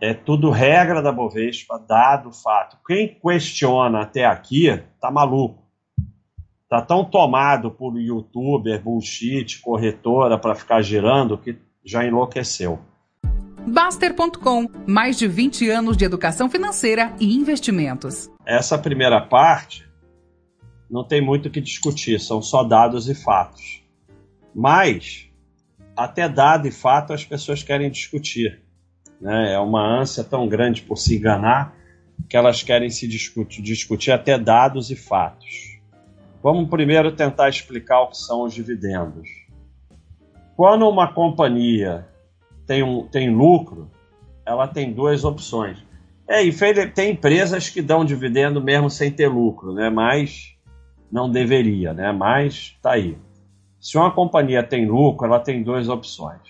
É tudo regra da Bovespa, dado fato. Quem questiona até aqui tá maluco. Tá tão tomado por youtuber, bullshit, corretora para ficar girando que já enlouqueceu. Baster.com, mais de 20 anos de educação financeira e investimentos. Essa primeira parte não tem muito o que discutir, são só dados e fatos. Mas, até dado e fato as pessoas querem discutir. Né? É uma ânsia tão grande por se enganar que elas querem se discutir, discutir até dados e fatos. Vamos primeiro tentar explicar o que são os dividendos. Quando uma companhia tem, um, tem lucro, ela tem duas opções. É, tem empresas que dão dividendo mesmo sem ter lucro, né? Mas não deveria, né? Mas tá aí. Se uma companhia tem lucro, ela tem duas opções.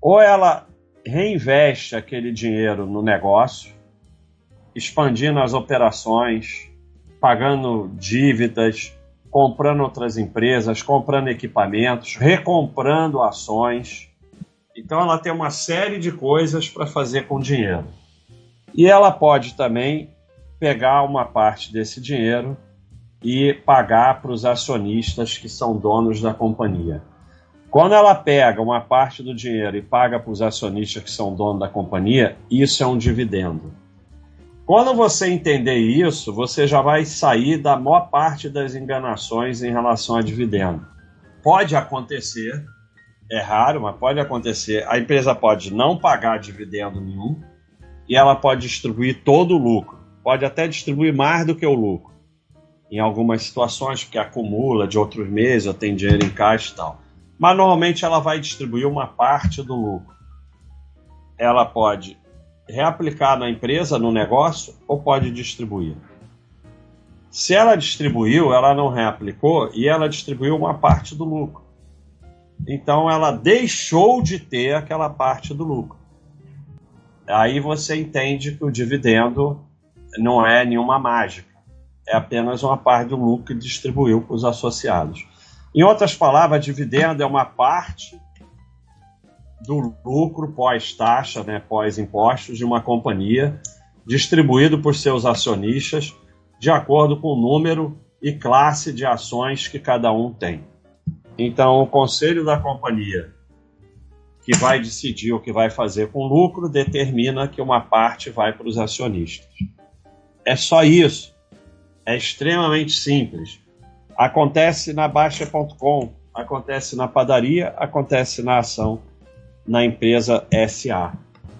Ou ela reinveste aquele dinheiro no negócio, expandindo as operações, pagando dívidas, comprando outras empresas, comprando equipamentos, recomprando ações então ela tem uma série de coisas para fazer com dinheiro. E ela pode também pegar uma parte desse dinheiro e pagar para os acionistas que são donos da companhia. Quando ela pega uma parte do dinheiro e paga para os acionistas que são donos da companhia, isso é um dividendo. Quando você entender isso, você já vai sair da maior parte das enganações em relação a dividendo. Pode acontecer é raro, mas pode acontecer. A empresa pode não pagar dividendo nenhum e ela pode distribuir todo o lucro. Pode até distribuir mais do que o lucro. Em algumas situações, porque acumula de outros meses, ou tem dinheiro em caixa e tal. Mas normalmente ela vai distribuir uma parte do lucro. Ela pode reaplicar na empresa, no negócio, ou pode distribuir. Se ela distribuiu, ela não reaplicou e ela distribuiu uma parte do lucro. Então ela deixou de ter aquela parte do lucro. Aí você entende que o dividendo não é nenhuma mágica, é apenas uma parte do lucro que distribuiu para os associados. Em outras palavras, dividendo é uma parte do lucro pós-taxa, né, pós-impostos de uma companhia, distribuído por seus acionistas de acordo com o número e classe de ações que cada um tem. Então, o conselho da companhia, que vai decidir o que vai fazer com o lucro, determina que uma parte vai para os acionistas. É só isso. É extremamente simples. Acontece na Baixa.com, acontece na padaria, acontece na ação na empresa SA.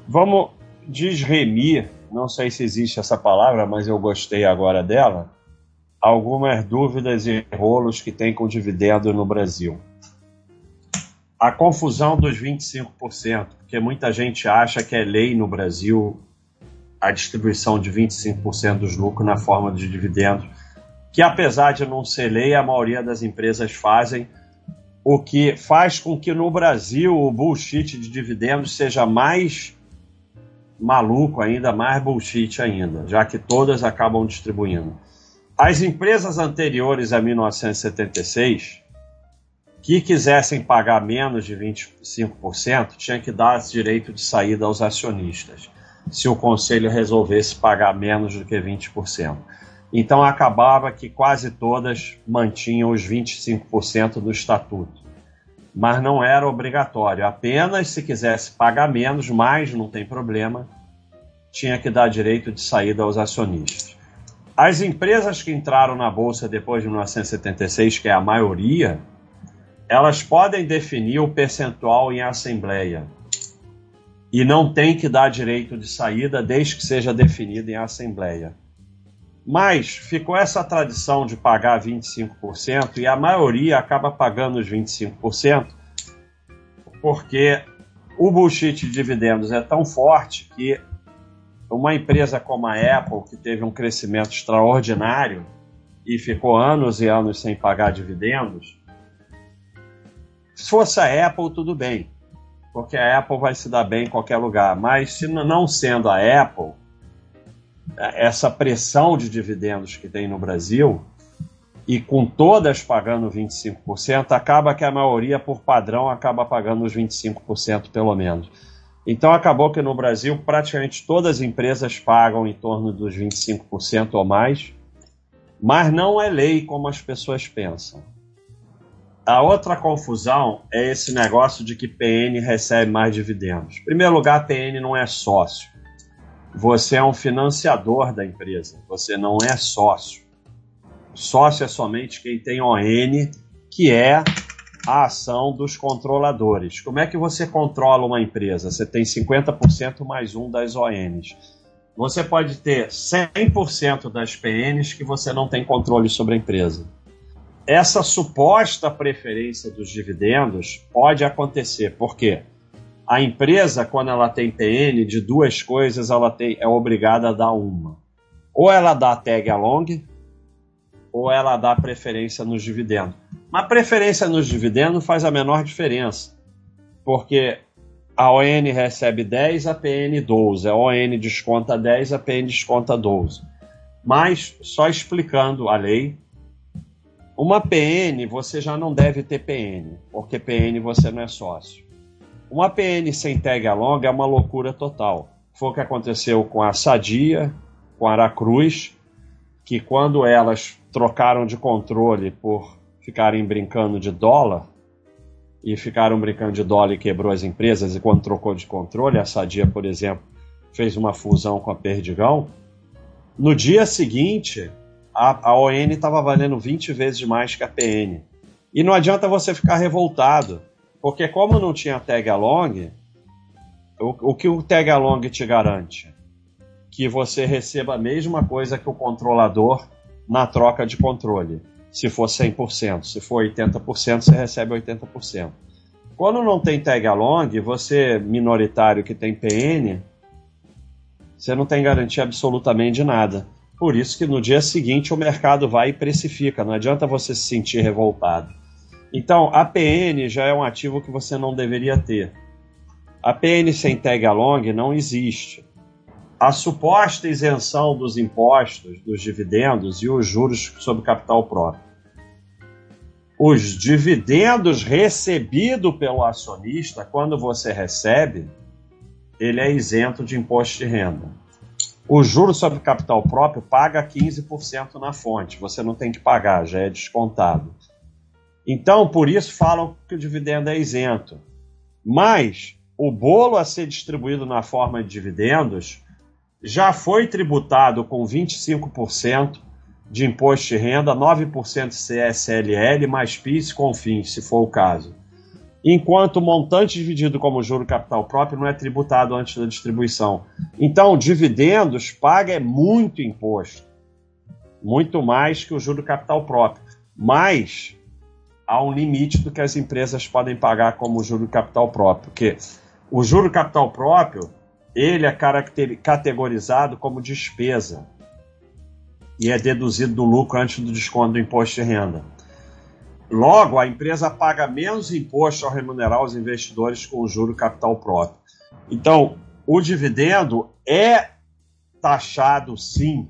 Vamos desremir, não sei se existe essa palavra, mas eu gostei agora dela algumas dúvidas e rolos que tem com dividendo no Brasil. A confusão dos 25%, porque muita gente acha que é lei no Brasil a distribuição de 25% dos lucros na forma de dividendos, que apesar de não ser lei, a maioria das empresas fazem, o que faz com que no Brasil o bullshit de dividendos seja mais maluco ainda, mais bullshit ainda, já que todas acabam distribuindo. As empresas anteriores a 1976 que quisessem pagar menos de 25% tinham que dar direito de saída aos acionistas, se o conselho resolvesse pagar menos do que 20%. Então acabava que quase todas mantinham os 25% do estatuto. Mas não era obrigatório, apenas se quisesse pagar menos, mais não tem problema, tinha que dar direito de saída aos acionistas. As empresas que entraram na bolsa depois de 1976, que é a maioria, elas podem definir o percentual em assembleia e não tem que dar direito de saída desde que seja definido em assembleia. Mas ficou essa tradição de pagar 25% e a maioria acaba pagando os 25% porque o bullshit de dividendos é tão forte que uma empresa como a Apple, que teve um crescimento extraordinário e ficou anos e anos sem pagar dividendos, se fosse a Apple, tudo bem, porque a Apple vai se dar bem em qualquer lugar. Mas se não sendo a Apple, essa pressão de dividendos que tem no Brasil, e com todas pagando 25%, acaba que a maioria, por padrão, acaba pagando os 25% pelo menos. Então acabou que no Brasil praticamente todas as empresas pagam em torno dos 25% ou mais, mas não é lei como as pessoas pensam. A outra confusão é esse negócio de que PN recebe mais dividendos. Em primeiro lugar, PN não é sócio. Você é um financiador da empresa, você não é sócio. Sócio é somente quem tem ON, que é a ação dos controladores. Como é que você controla uma empresa? Você tem 50% mais um das ONs. Você pode ter 100% das PNs que você não tem controle sobre a empresa. Essa suposta preferência dos dividendos pode acontecer, porque a empresa, quando ela tem PN, de duas coisas ela tem, é obrigada a dar uma. Ou ela dá tag along, ou ela dá preferência nos dividendos. Mas preferência nos dividendos faz a menor diferença, porque a ON recebe 10, a PN 12, a ON desconta 10, a PN desconta 12. Mas, só explicando a lei, uma PN você já não deve ter PN, porque PN você não é sócio. Uma PN sem tag along é uma loucura total. Foi o que aconteceu com a Sadia, com a Aracruz, que quando elas trocaram de controle por ficarem brincando de dólar, e ficaram brincando de dólar e quebrou as empresas, e quando trocou de controle, a Sadia, por exemplo, fez uma fusão com a Perdigão, no dia seguinte, a, a ON estava valendo 20 vezes mais que a PN. E não adianta você ficar revoltado, porque como não tinha tag along, o, o que o tag along te garante? Que você receba a mesma coisa que o controlador na troca de controle. Se for 100%, se for 80%, você recebe 80%. Quando não tem tag along, você minoritário que tem PN, você não tem garantia absolutamente de nada. Por isso que no dia seguinte o mercado vai e precifica, não adianta você se sentir revoltado. Então, a PN já é um ativo que você não deveria ter. A PN sem tag along não existe a suposta isenção dos impostos, dos dividendos e os juros sobre capital próprio. Os dividendos recebidos pelo acionista, quando você recebe, ele é isento de imposto de renda. O juro sobre capital próprio paga 15% na fonte, você não tem que pagar, já é descontado. Então, por isso falam que o dividendo é isento. Mas o bolo a ser distribuído na forma de dividendos já foi tributado com 25% de imposto de renda, 9% CSLL, mais PIS e CONFINS, se for o caso. Enquanto o montante dividido como juro capital próprio não é tributado antes da distribuição. Então, dividendos paga é muito imposto. Muito mais que o juro capital próprio. Mas há um limite do que as empresas podem pagar como juro capital próprio. Porque o juro capital próprio ele é categorizado como despesa e é deduzido do lucro antes do desconto do imposto de renda. Logo, a empresa paga menos imposto ao remunerar os investidores com o juro capital próprio. Então, o dividendo é taxado sim,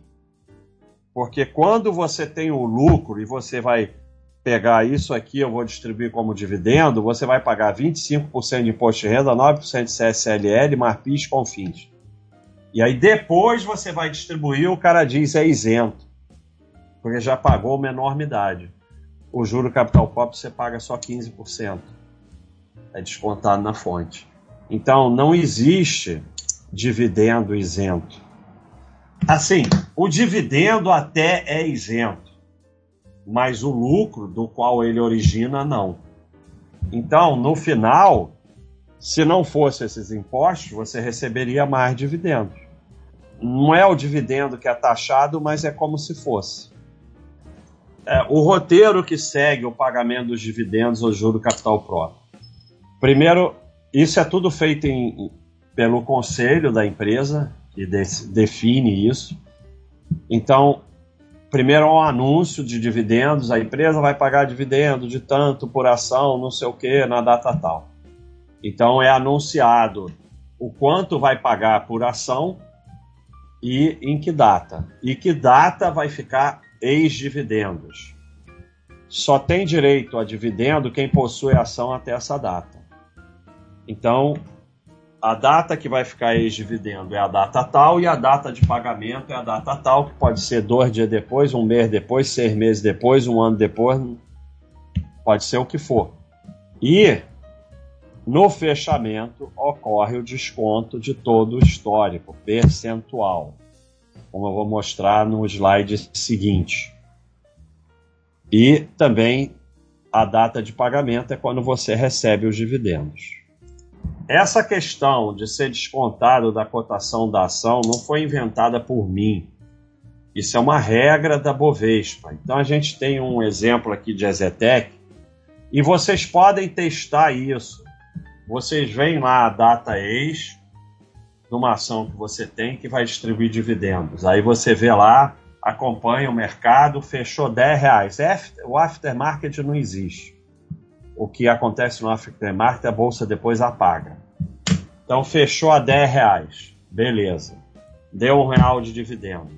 porque quando você tem o lucro e você vai pegar isso aqui, eu vou distribuir como dividendo, você vai pagar 25% de imposto de renda, 9% de CSLL, Marpis, Confins. E aí depois você vai distribuir, o cara diz é isento, porque já pagou uma enormidade. O juro capital próprio você paga só 15%. É descontado na fonte. Então não existe dividendo isento. Assim, o dividendo até é isento mas o lucro do qual ele origina, não. Então, no final, se não fosse esses impostos, você receberia mais dividendos. Não é o dividendo que é taxado, mas é como se fosse. É, o roteiro que segue o pagamento dos dividendos ou juro capital próprio. Primeiro, isso é tudo feito em, pelo conselho da empresa, que de, define isso. Então, primeiro um anúncio de dividendos, a empresa vai pagar dividendo de tanto por ação, não sei o que, na data tal. Então é anunciado o quanto vai pagar por ação e em que data. E que data vai ficar ex-dividendos. Só tem direito a dividendo quem possui ação até essa data. Então, a data que vai ficar ex-dividendo é a data tal e a data de pagamento é a data tal, que pode ser dois dias depois, um mês depois, seis meses depois, um ano depois, pode ser o que for. E no fechamento ocorre o desconto de todo o histórico, percentual, como eu vou mostrar no slide seguinte. E também a data de pagamento é quando você recebe os dividendos. Essa questão de ser descontado da cotação da ação não foi inventada por mim. Isso é uma regra da Bovespa. Então a gente tem um exemplo aqui de Ezetec e vocês podem testar isso. Vocês veem lá a data ex de uma ação que você tem que vai distribuir dividendos. Aí você vê lá, acompanha o mercado, fechou 10 reais. O aftermarket não existe o que acontece no aftermarket, a bolsa depois apaga. Então fechou a 10 reais, beleza. Deu um real de dividendo.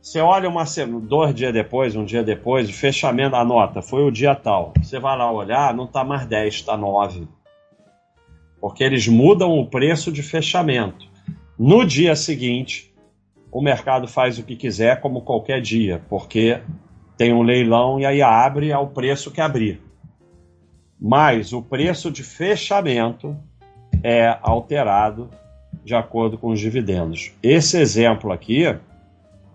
Você olha uma dois dias depois, um dia depois, o fechamento da nota foi o dia tal. Você vai lá olhar, não está mais 10, está 9. Porque eles mudam o preço de fechamento. No dia seguinte, o mercado faz o que quiser, como qualquer dia, porque tem um leilão e aí abre ao preço que abrir mas o preço de fechamento é alterado de acordo com os dividendos. Esse exemplo aqui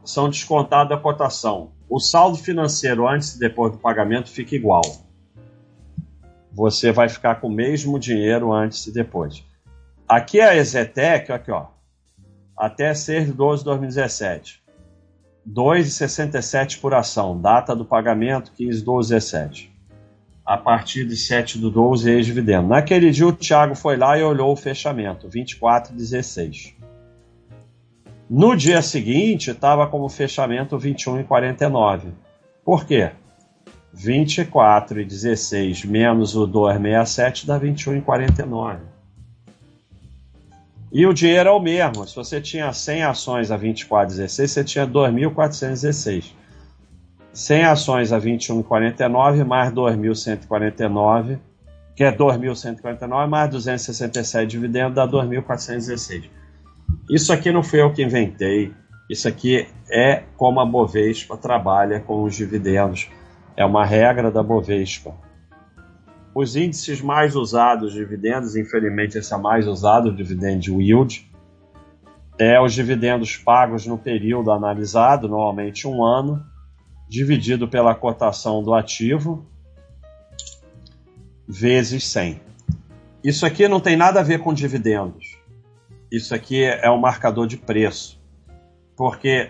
são descontados da cotação. O saldo financeiro antes e depois do pagamento fica igual. Você vai ficar com o mesmo dinheiro antes e depois. Aqui é a Exetec, aqui ó, até 6 de 12 de 2017. 2,67 por ação, data do pagamento 15 de 12 17 a partir de 7 do 12 ex-dividendo. Naquele dia o Thiago foi lá e olhou o fechamento, 24,16. No dia seguinte estava como fechamento 21,49. Por quê? 24,16 menos o 2,67 dá 21,49. E o dinheiro é o mesmo. Se você tinha 100 ações a 24,16, você tinha 2.416. 100 ações a 21,49 mais 2.149, que é 2.149 mais 267 dividendos dá 2.416. Isso aqui não fui eu que inventei. Isso aqui é como a Bovespa trabalha com os dividendos. É uma regra da Bovespa. Os índices mais usados de dividendos, infelizmente esse é mais usado, o dividend yield, é os dividendos pagos no período analisado, normalmente um ano, dividido pela cotação do ativo vezes 100. Isso aqui não tem nada a ver com dividendos. Isso aqui é um marcador de preço. Porque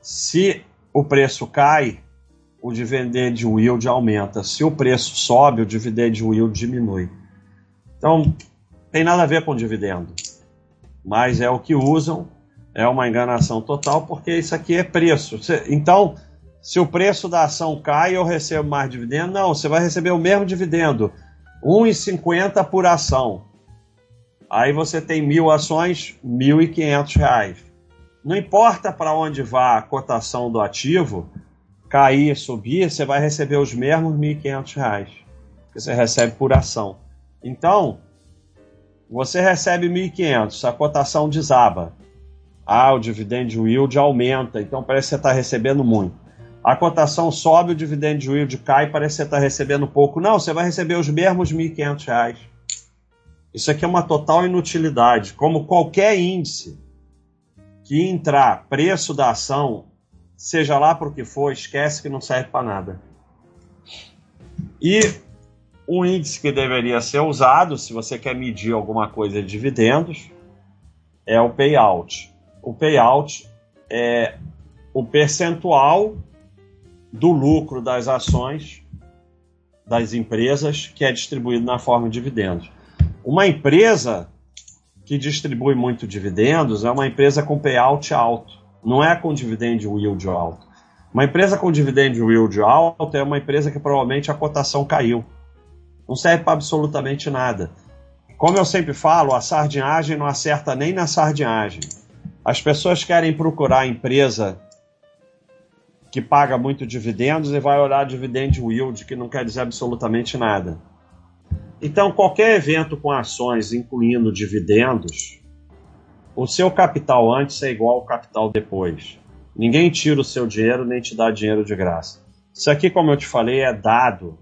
se o preço cai, o dividend yield aumenta. Se o preço sobe, o dividend yield diminui. Então, tem nada a ver com dividendo. Mas é o que usam, é uma enganação total, porque isso aqui é preço. Então, se o preço da ação cai, eu recebo mais dividendo? Não, você vai receber o mesmo dividendo, 1,50 por ação. Aí você tem mil ações, R$ 1.500. Não importa para onde vá a cotação do ativo, cair, subir, você vai receber os mesmos R$ 1.500 que você recebe por ação. Então, você recebe 1.500, a cotação desaba. Ah, o dividend yield aumenta, então parece que você está recebendo muito a cotação sobe, o dividend yield cai, parece que você está recebendo pouco. Não, você vai receber os mesmos R$ 1.500. Isso aqui é uma total inutilidade. Como qualquer índice que entrar preço da ação, seja lá para o que for, esquece que não serve para nada. E um índice que deveria ser usado, se você quer medir alguma coisa de dividendos, é o payout. O payout é o percentual do lucro das ações das empresas que é distribuído na forma de dividendos. Uma empresa que distribui muito dividendos é uma empresa com payout alto, não é com dividend yield alto. Uma empresa com dividend yield alto é uma empresa que provavelmente a cotação caiu. Não serve para absolutamente nada. Como eu sempre falo, a sardinhagem não acerta nem na sardinhagem. As pessoas querem procurar a empresa que paga muito dividendos e vai olhar dividend yield, que não quer dizer absolutamente nada. Então, qualquer evento com ações, incluindo dividendos, o seu capital antes é igual ao capital depois. Ninguém tira o seu dinheiro nem te dá dinheiro de graça. Isso aqui, como eu te falei, é dado.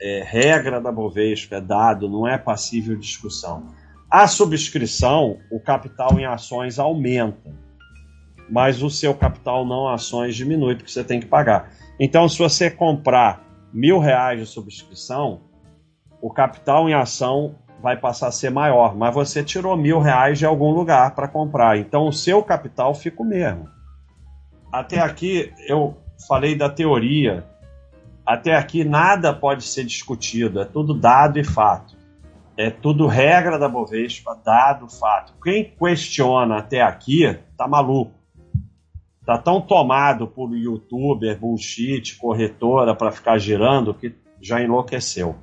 É regra da Bovespa, é dado, não é passível de discussão. A subscrição, o capital em ações aumenta, mas o seu capital não ações diminui, porque você tem que pagar. Então, se você comprar mil reais de subscrição, o capital em ação vai passar a ser maior, mas você tirou mil reais de algum lugar para comprar, então o seu capital fica o mesmo. Até aqui eu falei da teoria, até aqui nada pode ser discutido, é tudo dado e fato. É tudo regra da Bovespa, dado, fato. Quem questiona até aqui tá maluco. Tá tão tomado por youtuber, bullshit, corretora para ficar girando que já enlouqueceu.